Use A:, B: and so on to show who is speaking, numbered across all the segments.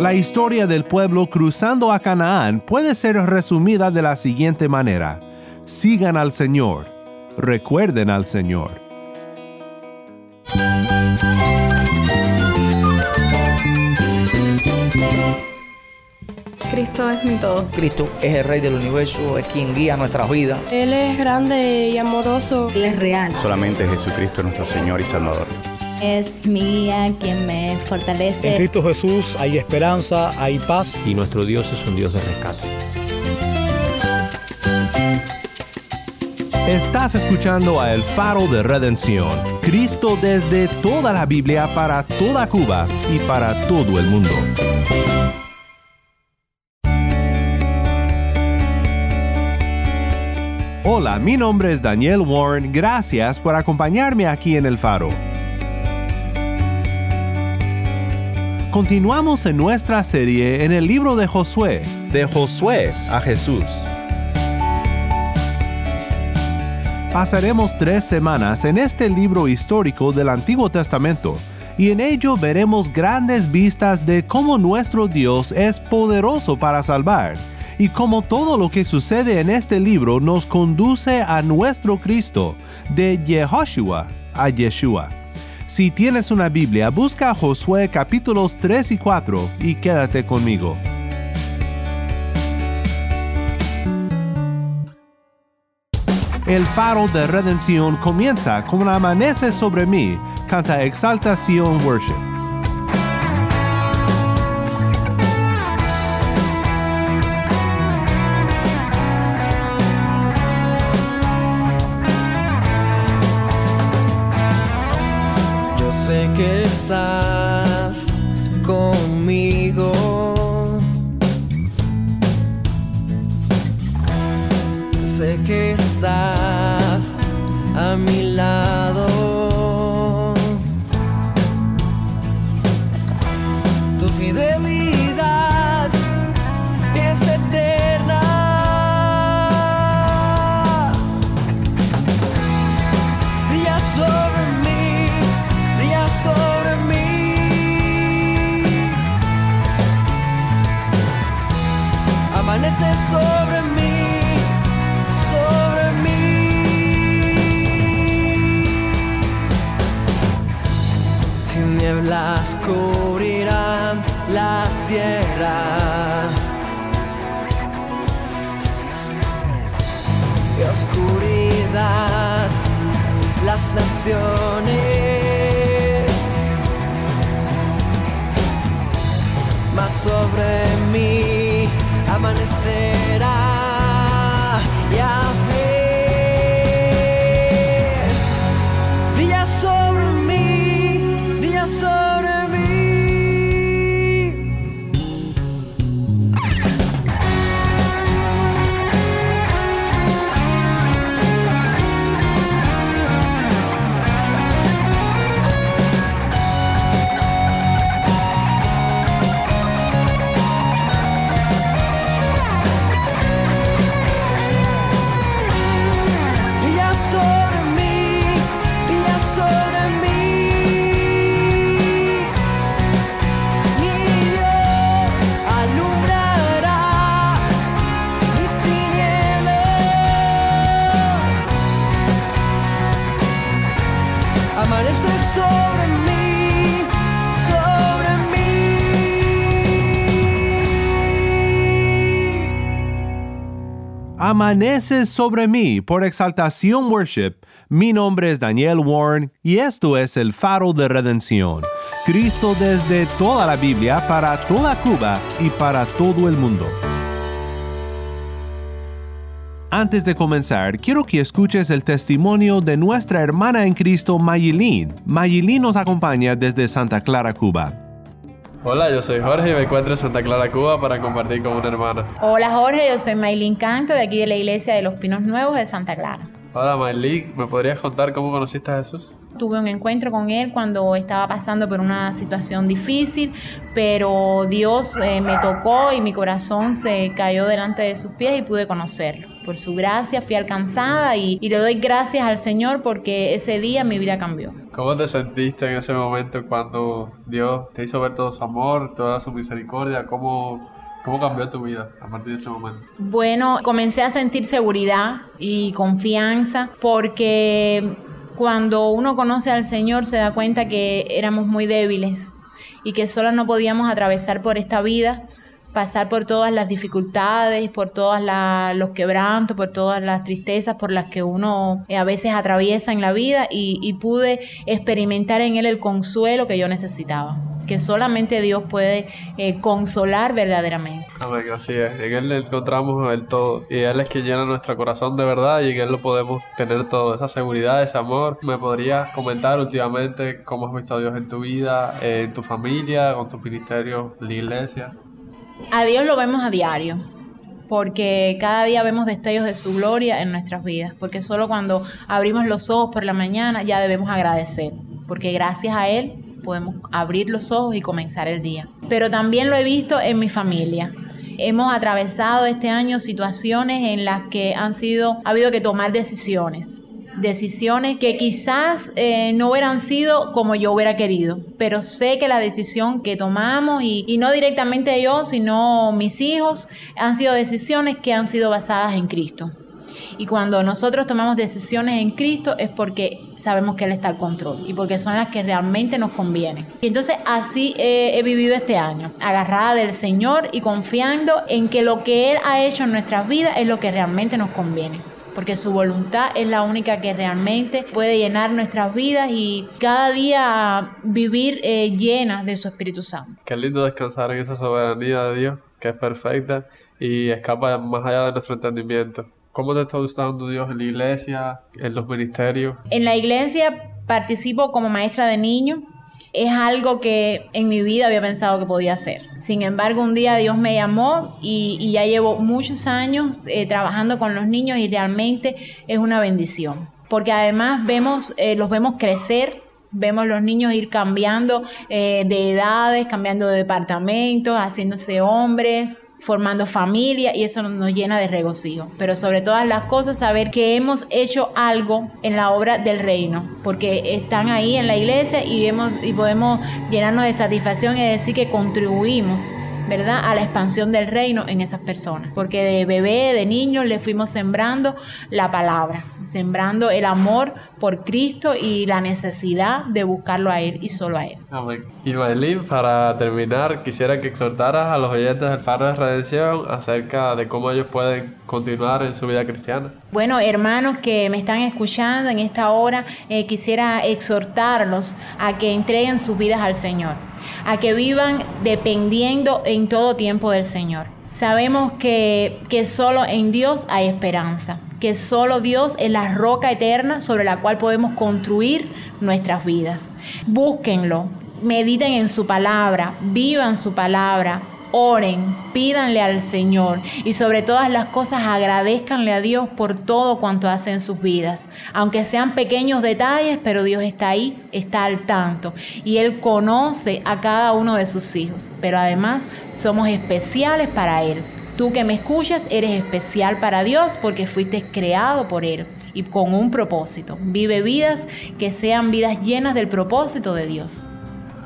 A: La historia del pueblo cruzando a Canaán puede ser resumida de la siguiente manera. Sigan al Señor, recuerden al Señor.
B: Cristo es mi todo.
C: Cristo es el Rey del universo, es quien guía nuestras vidas.
D: Él es grande y amoroso.
B: Él es real.
E: Solamente Jesucristo es nuestro Señor y Salvador.
F: Es mi guía quien me fortalece.
G: En Cristo Jesús hay esperanza, hay paz.
H: Y nuestro Dios es un Dios de rescate.
A: Estás escuchando a El Faro de Redención, Cristo desde toda la Biblia para toda Cuba y para todo el mundo. Hola, mi nombre es Daniel Warren, gracias por acompañarme aquí en El Faro. Continuamos en nuestra serie en el libro de Josué, de Josué a Jesús. Pasaremos tres semanas en este libro histórico del Antiguo Testamento y en ello veremos grandes vistas de cómo nuestro Dios es poderoso para salvar y cómo todo lo que sucede en este libro nos conduce a nuestro Cristo, de Yehoshua a Yeshua. Si tienes una Biblia, busca Josué capítulos 3 y 4 y quédate conmigo. El faro de redención comienza con Amanece sobre mí, canta Exaltación Worship.
I: Estás conmigo. Sé que estás a mi lado. Tinieblas cubrirán la tierra. Y oscuridad las naciones, mas sobre mí amanecerá.
A: Amaneces sobre mí por Exaltación Worship. Mi nombre es Daniel Warren y esto es el faro de redención. Cristo desde toda la Biblia para toda Cuba y para todo el mundo. Antes de comenzar, quiero que escuches el testimonio de nuestra hermana en Cristo, Mayilín. Mayilín nos acompaña desde Santa Clara, Cuba.
J: Hola, yo soy Jorge y me encuentro en Santa Clara, Cuba para compartir con una hermana.
K: Hola Jorge, yo soy Maylin Canto de aquí de la iglesia de los Pinos Nuevos de Santa Clara.
J: Hola, Maylin, ¿me podrías contar cómo conociste a Jesús?
K: Tuve un encuentro con él cuando estaba pasando por una situación difícil, pero Dios eh, me tocó y mi corazón se cayó delante de sus pies y pude conocerlo. Por su gracia fui alcanzada y, y le doy gracias al Señor porque ese día mi vida cambió.
J: ¿Cómo te sentiste en ese momento cuando Dios te hizo ver todo su amor, toda su misericordia? ¿Cómo, cómo cambió tu vida a partir de ese momento?
K: Bueno, comencé a sentir seguridad y confianza porque cuando uno conoce al Señor se da cuenta que éramos muy débiles y que solo no podíamos atravesar por esta vida pasar por todas las dificultades, por todos los quebrantos, por todas las tristezas por las que uno eh, a veces atraviesa en la vida y, pude experimentar en él el consuelo que yo necesitaba, que solamente Dios puede eh, consolar verdaderamente.
J: Amén, así es. En Él encontramos el todo y Él es quien llena nuestro corazón de verdad y en Él lo podemos tener todo, esa seguridad, ese amor. ¿Me podrías comentar últimamente cómo has visto a Dios en tu vida, en tu familia, con tu ministerio, en la iglesia?
K: A Dios lo vemos a diario, porque cada día vemos destellos de su gloria en nuestras vidas, porque solo cuando abrimos los ojos por la mañana ya debemos agradecer, porque gracias a Él podemos abrir los ojos y comenzar el día. Pero también lo he visto en mi familia. Hemos atravesado este año situaciones en las que han sido, ha habido que tomar decisiones decisiones que quizás eh, no hubieran sido como yo hubiera querido, pero sé que la decisión que tomamos y, y, no directamente yo, sino mis hijos, han sido decisiones que han sido basadas en Cristo. Y cuando nosotros tomamos decisiones en Cristo es porque sabemos que Él está al control y porque son las que realmente nos convienen. Y entonces así he vivido este año, agarrada del Señor y confiando en que lo que Él ha hecho en nuestras vidas es lo que realmente nos conviene porque su voluntad es la única que realmente puede llenar nuestras vidas y cada día vivir eh, llena de su Espíritu Santo.
J: Qué lindo descansar en esa soberanía de Dios, que es perfecta y escapa más allá de nuestro entendimiento. ¿Cómo te está gustando Dios en la iglesia, en los ministerios?
K: En la iglesia participo como maestra de niños es algo que en mi vida había pensado que podía hacer. Sin embargo, un día Dios me llamó y, ya llevo muchos años eh, trabajando con los niños y realmente es una bendición. Porque además vemos, eh, los vemos crecer, vemos los niños ir cambiando eh, de edades, cambiando de departamentos, haciéndose hombres, formando familia y eso nos llena de regocijo. Pero sobre todas las cosas, saber que hemos hecho algo en la obra del reino, porque están ahí en la iglesia y, hemos, y podemos llenarnos de satisfacción y decir que contribuimos ¿verdad? A la expansión del reino en esas personas. Porque de bebé, de niño, le fuimos sembrando la palabra, sembrando el amor por Cristo y la necesidad de buscarlo a Él y solo a Él.
J: Amén. Y Maylin, para terminar, quisiera que exhortaras a los oyentes del Faro de Redención acerca de cómo ellos pueden continuar en su vida cristiana.
K: Bueno, hermanos que me están escuchando en esta hora, eh, quisiera exhortarlos a que entreguen sus vidas al Señor a que vivan dependiendo en todo tiempo del Señor. Sabemos que, que solo en Dios hay esperanza, que solo Dios es la roca eterna sobre la cual podemos construir nuestras vidas. Búsquenlo, mediten en su palabra, vivan su palabra, oren, pídanle al Señor y sobre todas las cosas agradezcanle a Dios por todo cuanto hace en sus vidas. Aunque sean pequeños detalles, pero Dios está ahí, está al tanto y Él conoce a cada uno de sus hijos. Pero además somos especiales para Él. Tú que me escuchas eres especial para Dios porque fuiste creado por Él y con un propósito. Vive vidas que sean vidas llenas del propósito de Dios.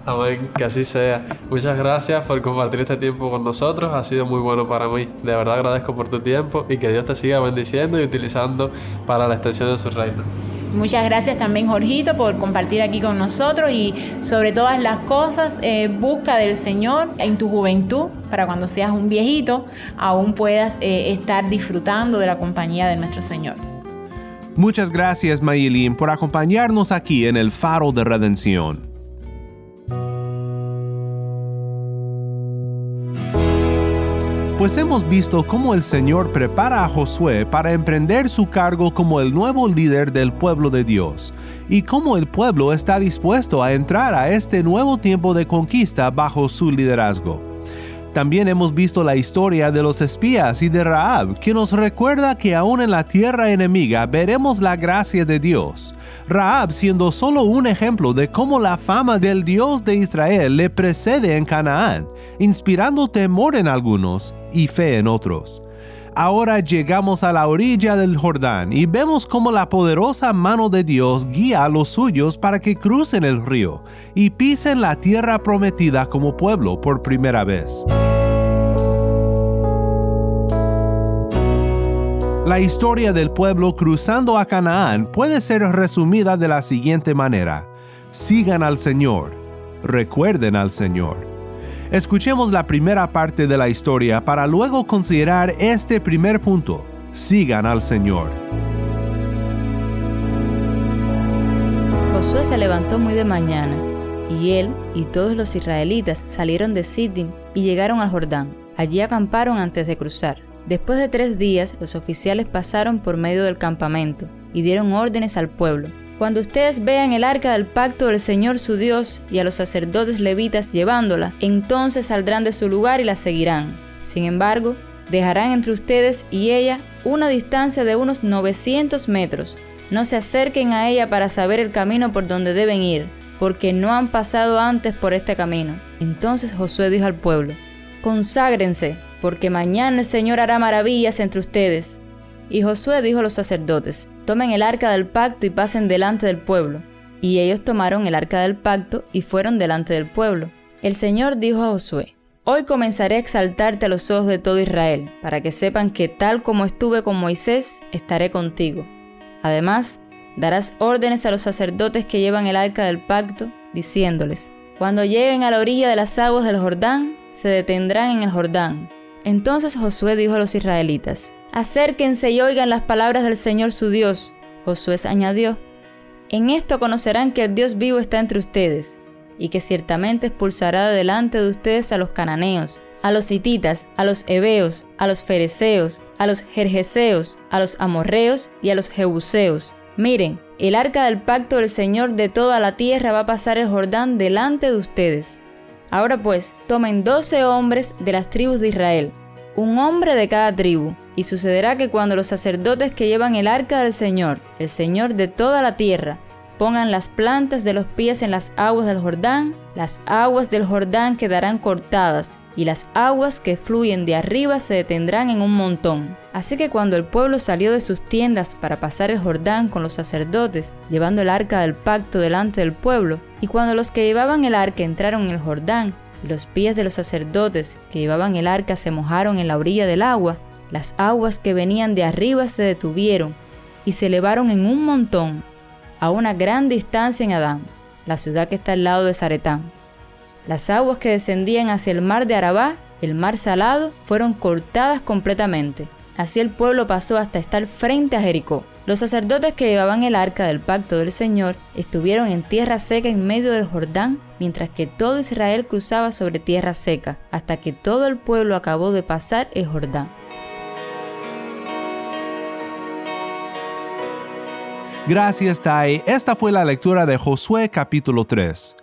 J: Amén, que así sea. Muchas gracias por compartir este tiempo con nosotros, ha sido muy bueno para mí. De verdad agradezco por tu tiempo y que Dios te siga bendiciendo y utilizando para la extensión de su reino.
K: Muchas gracias también, Jorgito, por compartir aquí con nosotros y sobre todas las cosas, eh, busca del Señor en tu juventud para cuando seas un viejito, aún puedas eh, estar disfrutando de la compañía de nuestro Señor.
A: Muchas gracias, Mayelin, por acompañarnos aquí en el Faro de Redención. Pues hemos visto cómo el Señor prepara a Josué para emprender su cargo como el nuevo líder del pueblo de Dios, y cómo el pueblo está dispuesto a entrar a este nuevo tiempo de conquista bajo su liderazgo. También hemos visto la historia de los espías y de Raab, que nos recuerda que aún en la tierra enemiga veremos la gracia de Dios. Raab siendo solo un ejemplo de cómo la fama del Dios de Israel le precede en Canaán, inspirando temor en algunos y fe en otros. Ahora llegamos a la orilla del Jordán y vemos cómo la poderosa mano de Dios guía a los suyos para que crucen el río y pisen la tierra prometida como pueblo por primera vez. La historia del pueblo cruzando a Canaán puede ser resumida de la siguiente manera. Sigan al Señor, recuerden al Señor. Escuchemos la primera parte de la historia para luego considerar este primer punto. Sigan al Señor.
L: Josué se levantó muy de mañana, y él y todos los israelitas salieron de Sittim y llegaron al Jordán. Allí acamparon antes de cruzar. Después de tres días, los oficiales pasaron por medio del campamento y dieron órdenes al pueblo. Cuando ustedes vean el arca del pacto del Señor su Dios y a los sacerdotes levitas llevándola, entonces saldrán de su lugar y la seguirán. Sin embargo, dejarán entre ustedes y ella una distancia de unos 900 metros. No se acerquen a ella para saber el camino por donde deben ir, porque no han pasado antes por este camino. Entonces Josué dijo al pueblo, Conságrense, porque mañana el Señor hará maravillas entre ustedes. Y Josué dijo a los sacerdotes, tomen el arca del pacto y pasen delante del pueblo. Y ellos tomaron el arca del pacto y fueron delante del pueblo. El Señor dijo a Josué, Hoy comenzaré a exaltarte a los ojos de todo Israel, para que sepan que tal como estuve con Moisés, estaré contigo. Además, darás órdenes a los sacerdotes que llevan el arca del pacto, diciéndoles, Cuando lleguen a la orilla de las aguas del Jordán, se detendrán en el Jordán, entonces Josué dijo a los israelitas, Acérquense y oigan las palabras del Señor su Dios. Josué añadió, En esto conocerán que el Dios vivo está entre ustedes, y que ciertamente expulsará de delante de ustedes a los cananeos, a los hititas, a los heveos, a los fereceos, a los jerjeseos, a los amorreos y a los jebuseos. Miren, el arca del pacto del Señor de toda la tierra va a pasar el Jordán delante de ustedes. Ahora pues, tomen doce hombres de las tribus de Israel, un hombre de cada tribu, y sucederá que cuando los sacerdotes que llevan el arca del Señor, el Señor de toda la tierra, pongan las plantas de los pies en las aguas del Jordán, las aguas del Jordán quedarán cortadas, y las aguas que fluyen de arriba se detendrán en un montón. Así que cuando el pueblo salió de sus tiendas para pasar el Jordán con los sacerdotes, llevando el arca del pacto delante del pueblo, y cuando los que llevaban el arca entraron en el Jordán, los pies de los sacerdotes que llevaban el arca se mojaron en la orilla del agua, las aguas que venían de arriba se detuvieron y se elevaron en un montón a una gran distancia en Adán, la ciudad que está al lado de Zaretán. Las aguas que descendían hacia el mar de Arabá, el mar salado, fueron cortadas completamente. Así el pueblo pasó hasta estar frente a Jericó. Los sacerdotes que llevaban el arca del pacto del Señor estuvieron en tierra seca en medio del Jordán, mientras que todo Israel cruzaba sobre tierra seca, hasta que todo el pueblo acabó de pasar el Jordán.
A: Gracias, Tai. Esta fue la lectura de Josué capítulo 3.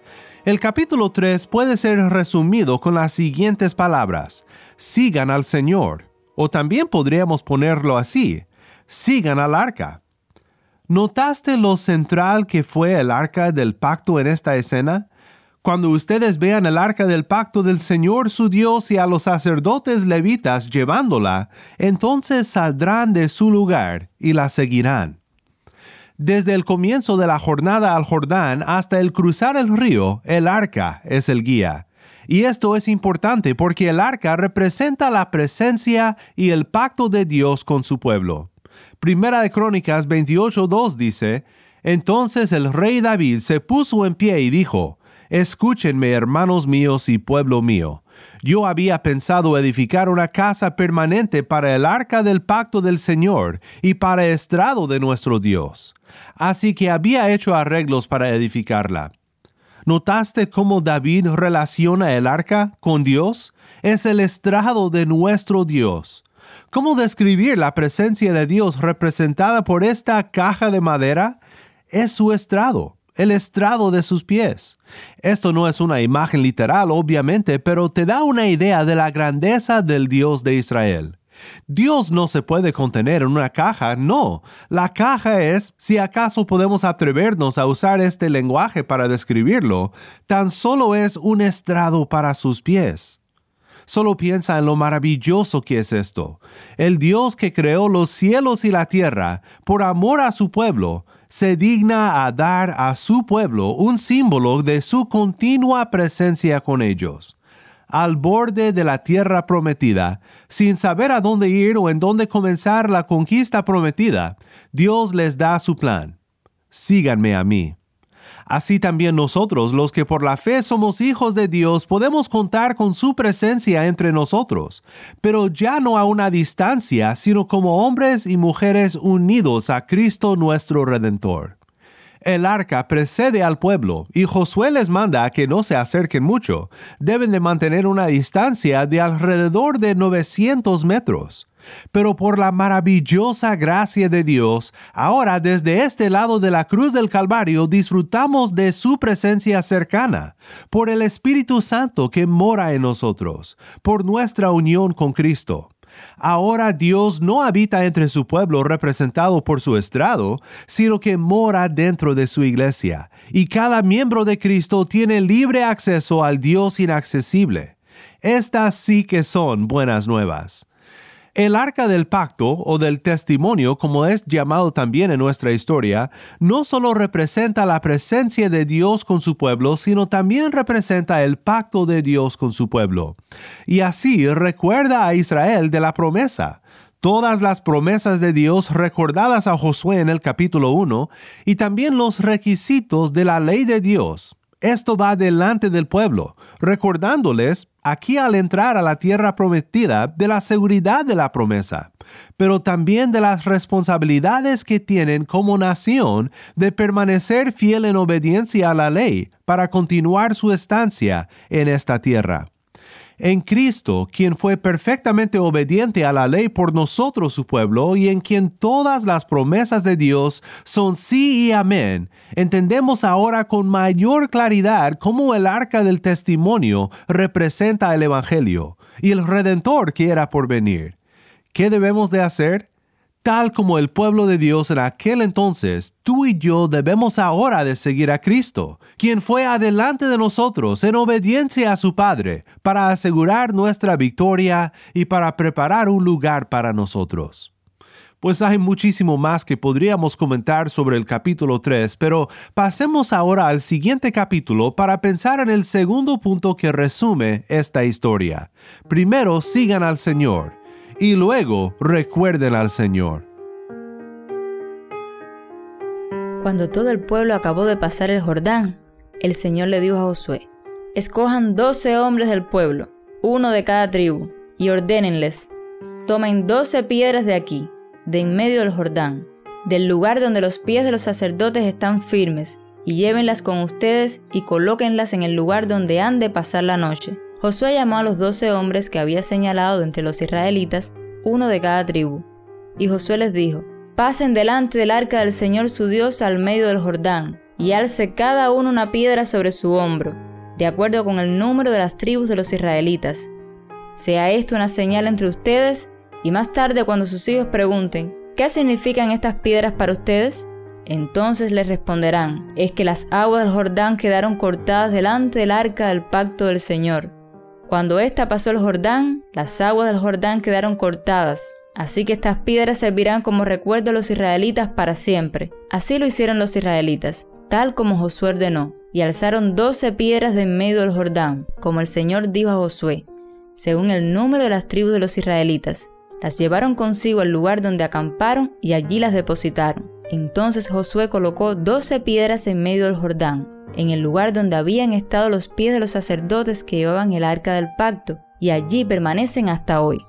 A: El capítulo 3 puede ser resumido con las siguientes palabras. Sigan al Señor. O también podríamos ponerlo así. Sigan al arca. ¿Notaste lo central que fue el arca del pacto en esta escena? Cuando ustedes vean el arca del pacto del Señor su Dios y a los sacerdotes levitas llevándola, entonces saldrán de su lugar y la seguirán. Desde el comienzo de la jornada al Jordán hasta el cruzar el río, el arca es el guía. Y esto es importante porque el arca representa la presencia y el pacto de Dios con su pueblo. Primera de Crónicas 28.2 dice, Entonces el rey David se puso en pie y dijo, Escúchenme hermanos míos y pueblo mío. Yo había pensado edificar una casa permanente para el arca del pacto del Señor y para estrado de nuestro Dios. Así que había hecho arreglos para edificarla. ¿Notaste cómo David relaciona el arca con Dios? Es el estrado de nuestro Dios. ¿Cómo describir la presencia de Dios representada por esta caja de madera? Es su estrado el estrado de sus pies. Esto no es una imagen literal, obviamente, pero te da una idea de la grandeza del Dios de Israel. Dios no se puede contener en una caja, no. La caja es, si acaso podemos atrevernos a usar este lenguaje para describirlo, tan solo es un estrado para sus pies. Solo piensa en lo maravilloso que es esto. El Dios que creó los cielos y la tierra, por amor a su pueblo, se digna a dar a su pueblo un símbolo de su continua presencia con ellos al borde de la tierra prometida, sin saber a dónde ir o en dónde comenzar la conquista prometida, Dios les da su plan. Síganme a mí. Así también nosotros, los que por la fe somos hijos de Dios, podemos contar con su presencia entre nosotros, pero ya no a una distancia, sino como hombres y mujeres unidos a Cristo nuestro Redentor. El arca precede al pueblo y Josué les manda a que no se acerquen mucho. Deben de mantener una distancia de alrededor de 900 metros. Pero por la maravillosa gracia de Dios, ahora desde este lado de la cruz del Calvario disfrutamos de su presencia cercana, por el Espíritu Santo que mora en nosotros, por nuestra unión con Cristo. Ahora Dios no habita entre su pueblo representado por su estrado, sino que mora dentro de su iglesia, y cada miembro de Cristo tiene libre acceso al Dios inaccesible. Estas sí que son buenas nuevas. El arca del pacto o del testimonio, como es llamado también en nuestra historia, no solo representa la presencia de Dios con su pueblo, sino también representa el pacto de Dios con su pueblo. Y así recuerda a Israel de la promesa todas las promesas de Dios recordadas a Josué en el capítulo 1 y también los requisitos de la ley de Dios. Esto va delante del pueblo, recordándoles aquí al entrar a la tierra prometida de la seguridad de la promesa, pero también de las responsabilidades que tienen como nación de permanecer fiel en obediencia a la ley para continuar su estancia en esta tierra en Cristo, quien fue perfectamente obediente a la ley por nosotros su pueblo y en quien todas las promesas de Dios son sí y amén, entendemos ahora con mayor claridad cómo el arca del testimonio representa el Evangelio y el Redentor que era por venir. ¿Qué debemos de hacer? Tal como el pueblo de Dios en aquel entonces, tú y yo debemos ahora de seguir a Cristo, quien fue adelante de nosotros en obediencia a su Padre, para asegurar nuestra victoria y para preparar un lugar para nosotros. Pues hay muchísimo más que podríamos comentar sobre el capítulo 3, pero pasemos ahora al siguiente capítulo para pensar en el segundo punto que resume esta historia. Primero sigan al Señor y luego recuerden al Señor.
L: Cuando todo el pueblo acabó de pasar el Jordán, el Señor le dijo a Josué, escojan doce hombres del pueblo, uno de cada tribu, y ordénenles, tomen doce piedras de aquí, de en medio del Jordán, del lugar donde los pies de los sacerdotes están firmes, y llévenlas con ustedes y colóquenlas en el lugar donde han de pasar la noche Josué llamó a los doce hombres que había señalado entre los israelitas, uno de cada tribu. Y Josué les dijo, Pasen delante del arca del Señor su Dios al medio del Jordán, y alce cada uno una piedra sobre su hombro, de acuerdo con el número de las tribus de los israelitas. Sea esto una señal entre ustedes, y más tarde cuando sus hijos pregunten, ¿qué significan estas piedras para ustedes? Entonces les responderán, es que las aguas del Jordán quedaron cortadas delante del arca del pacto del Señor cuando ésta pasó el Jordán, las aguas del Jordán quedaron cortadas, así que estas piedras servirán como recuerdo a los israelitas para siempre. Así lo hicieron los israelitas, tal como Josué ordenó, y alzaron doce piedras de en medio del Jordán, como el Señor dijo a Josué, según el número de las tribus de los israelitas. Las llevaron consigo al lugar donde acamparon y allí las depositaron. Entonces Josué colocó doce piedras en medio del Jordán, en el lugar donde habían estado los pies de los sacerdotes que llevaban el arca del pacto, y allí permanecen hasta hoy.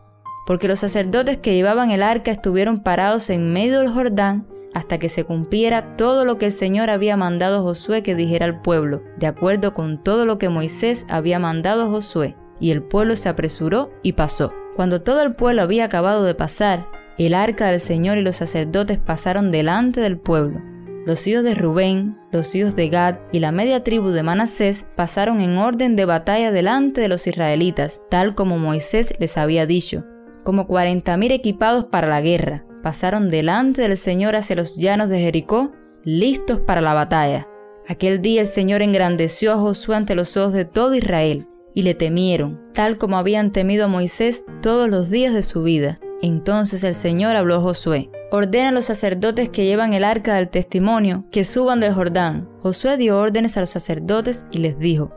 L: Porque los sacerdotes que llevaban el arca estuvieron parados en medio del Jordán hasta que se cumpliera todo lo que el Señor había mandado a Josué que dijera al pueblo, de acuerdo con todo lo que Moisés había mandado a Josué. Y el pueblo se apresuró y pasó. Cuando todo el pueblo había acabado de pasar, el arca del Señor y los sacerdotes pasaron delante del pueblo. Los hijos de Rubén, los hijos de Gad y la media tribu de Manasés pasaron en orden de batalla delante de los israelitas, tal como Moisés les había dicho. Como cuarenta mil equipados para la guerra, pasaron delante del Señor hacia los llanos de Jericó, listos para la batalla. Aquel día el Señor engrandeció a Josué ante los ojos de todo Israel, y le temieron, tal como habían temido a Moisés todos los días de su vida. Entonces el Señor habló a Josué. Ordena a los sacerdotes que llevan el arca del testimonio que suban del Jordán. Josué dio órdenes a los sacerdotes y les dijo,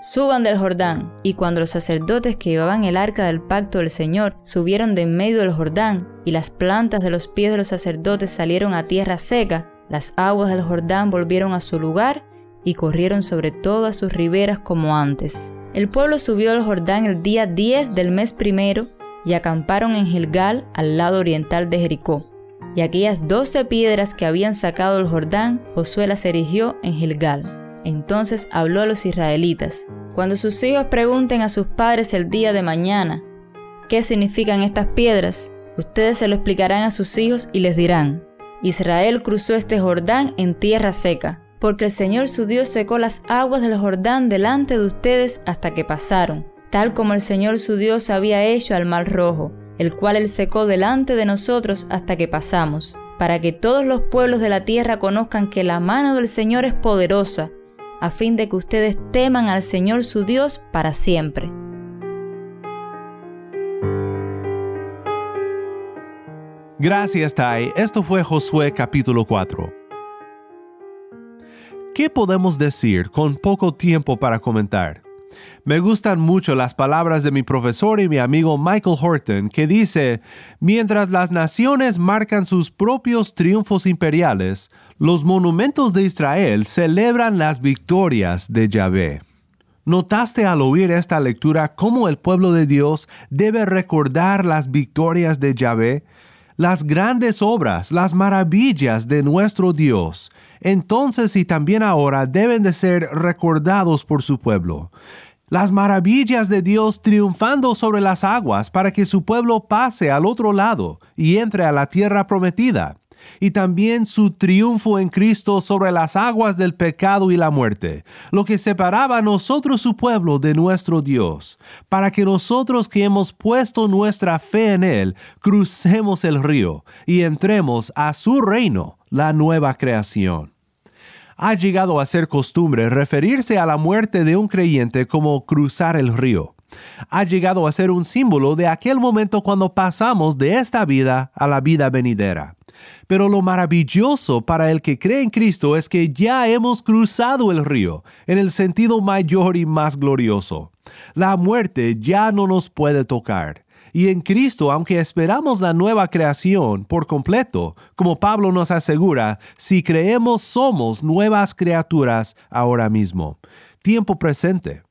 L: Suban del Jordán. Y cuando los sacerdotes que llevaban el arca del pacto del Señor subieron de en medio del Jordán, y las plantas de los pies de los sacerdotes salieron a tierra seca, las aguas del Jordán volvieron a su lugar y corrieron sobre todas sus riberas como antes. El pueblo subió al Jordán el día 10 del mes primero y acamparon en Gilgal al lado oriental de Jericó. Y aquellas doce piedras que habían sacado del Jordán, Josué las erigió en Gilgal. Entonces habló a los israelitas, cuando sus hijos pregunten a sus padres el día de mañana, ¿qué significan estas piedras? Ustedes se lo explicarán a sus hijos y les dirán, Israel cruzó este Jordán en tierra seca, porque el Señor su Dios secó las aguas del Jordán delante de ustedes hasta que pasaron, tal como el Señor su Dios había hecho al mar rojo, el cual él secó delante de nosotros hasta que pasamos, para que todos los pueblos de la tierra conozcan que la mano del Señor es poderosa, a fin de que ustedes teman al Señor su Dios para siempre.
A: Gracias, Tai. Esto fue Josué capítulo 4. ¿Qué podemos decir con poco tiempo para comentar? Me gustan mucho las palabras de mi profesor y mi amigo Michael Horton, que dice, mientras las naciones marcan sus propios triunfos imperiales, los monumentos de Israel celebran las victorias de Yahvé. ¿Notaste al oír esta lectura cómo el pueblo de Dios debe recordar las victorias de Yahvé? las grandes obras, las maravillas de nuestro Dios, entonces y también ahora deben de ser recordados por su pueblo. Las maravillas de Dios triunfando sobre las aguas para que su pueblo pase al otro lado y entre a la tierra prometida y también su triunfo en Cristo sobre las aguas del pecado y la muerte, lo que separaba a nosotros su pueblo de nuestro Dios, para que nosotros que hemos puesto nuestra fe en Él, crucemos el río y entremos a su reino, la nueva creación ha llegado a ser costumbre referirse a la muerte de un creyente como cruzar el río. Ha llegado a ser un símbolo de aquel momento cuando pasamos de esta vida a la vida venidera. Pero lo maravilloso para el que cree en Cristo es que ya hemos cruzado el río en el sentido mayor y más glorioso. La muerte ya no nos puede tocar. Y en Cristo, aunque esperamos la nueva creación por completo, como Pablo nos asegura, si creemos somos nuevas criaturas ahora mismo. Tiempo presente.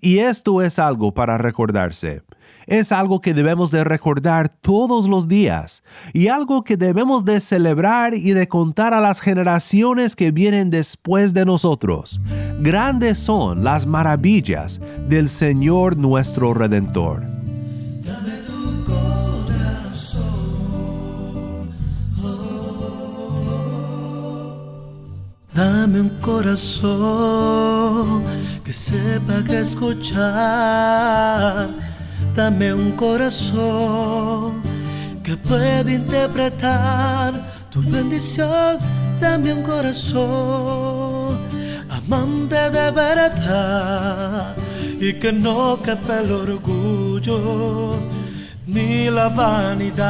A: Y esto es algo para recordarse es algo que debemos de recordar todos los días y algo que debemos de celebrar y de contar a las generaciones que vienen después de nosotros. Grandes son las maravillas del Señor nuestro Redentor. Dame
M: un corazón que sepa que escuchar Dame un corazón que pueda interpretar tu bendición. Dame un corazón amante de verdad y que no quepa el orgullo ni la vanidad.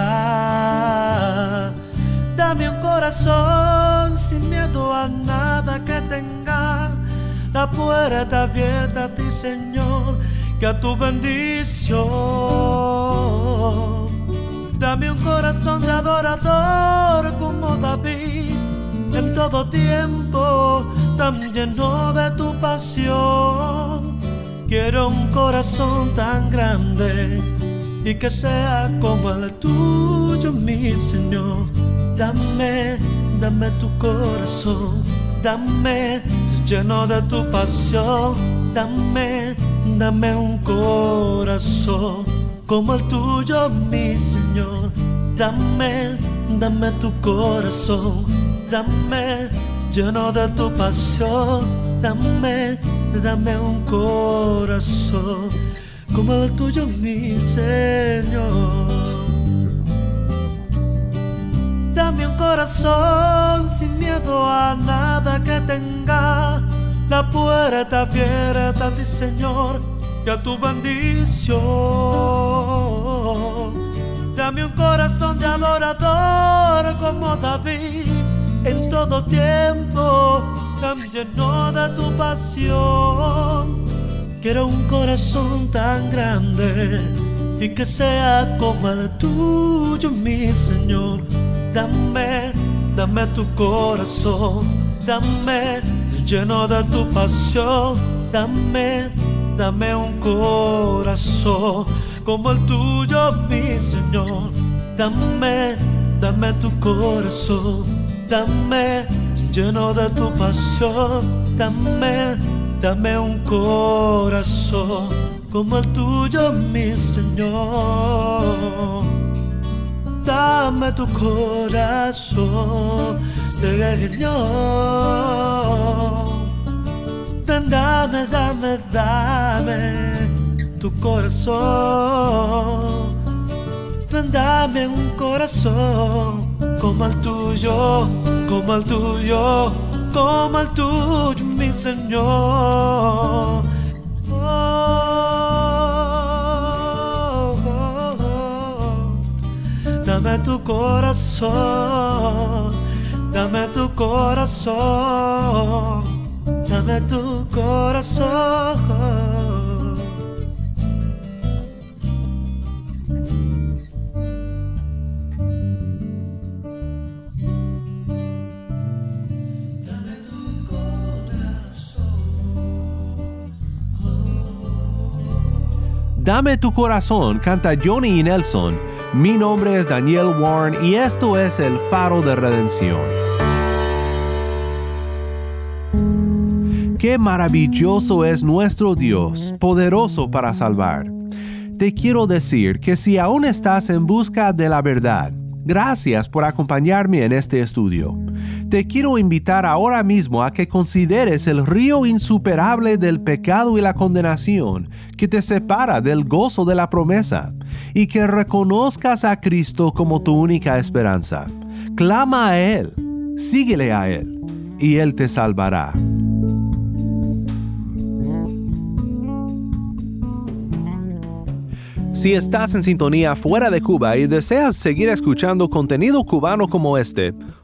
M: Dame un corazón sin miedo a nada que tenga la puerta abierta a ti, Señor a tu bendición. Dame un corazón de adorador como David, en todo tiempo tan lleno de tu pasión. Quiero un corazón tan grande y que sea como el tuyo, mi Señor. Dame, dame tu corazón, dame lleno de tu pasión, dame Dame un corazón como el tuyo, mi Señor. Dame, dame tu corazón. Dame lleno de tu pasión. Dame, dame un corazón como el tuyo, mi Señor. Dame un corazón sin miedo a nada que tenga la puerta abierta a ti, Señor, que a tu bendición. Dame un corazón de adorador como David en todo tiempo, tan lleno de tu pasión. Quiero un corazón tan grande y que sea como el tuyo, mi Señor. Dame, dame tu corazón, dame lleno de tu pasión, dame, dame un corazón como el tuyo, mi Señor. Dame, dame tu corazón, dame lleno de tu pasión, dame, dame un corazón como el tuyo, mi Señor. Dame tu corazón, Señor. Dame, dame, dame tu corazón. Dame un corazón como el tuyo, como el tuyo, como el tuyo, mi Señor. Dame tu corazón, dame tu corazón, dame tu corazón.
A: Dame tu corazón, canta Johnny y Nelson. Mi nombre es Daniel Warren y esto es el faro de redención. Qué maravilloso es nuestro Dios, poderoso para salvar. Te quiero decir que si aún estás en busca de la verdad, gracias por acompañarme en este estudio te quiero invitar ahora mismo a que consideres el río insuperable del pecado y la condenación que te separa del gozo de la promesa y que reconozcas a Cristo como tu única esperanza. Clama a Él, síguele a Él y Él te salvará. Si estás en sintonía fuera de Cuba y deseas seguir escuchando contenido cubano como este,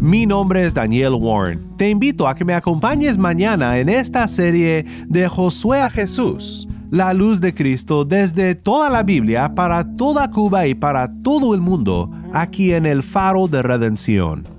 A: Mi nombre es Daniel Warren. Te invito a que me acompañes mañana en esta serie de Josué a Jesús, la luz de Cristo desde toda la Biblia para toda Cuba y para todo el mundo, aquí en el Faro de Redención.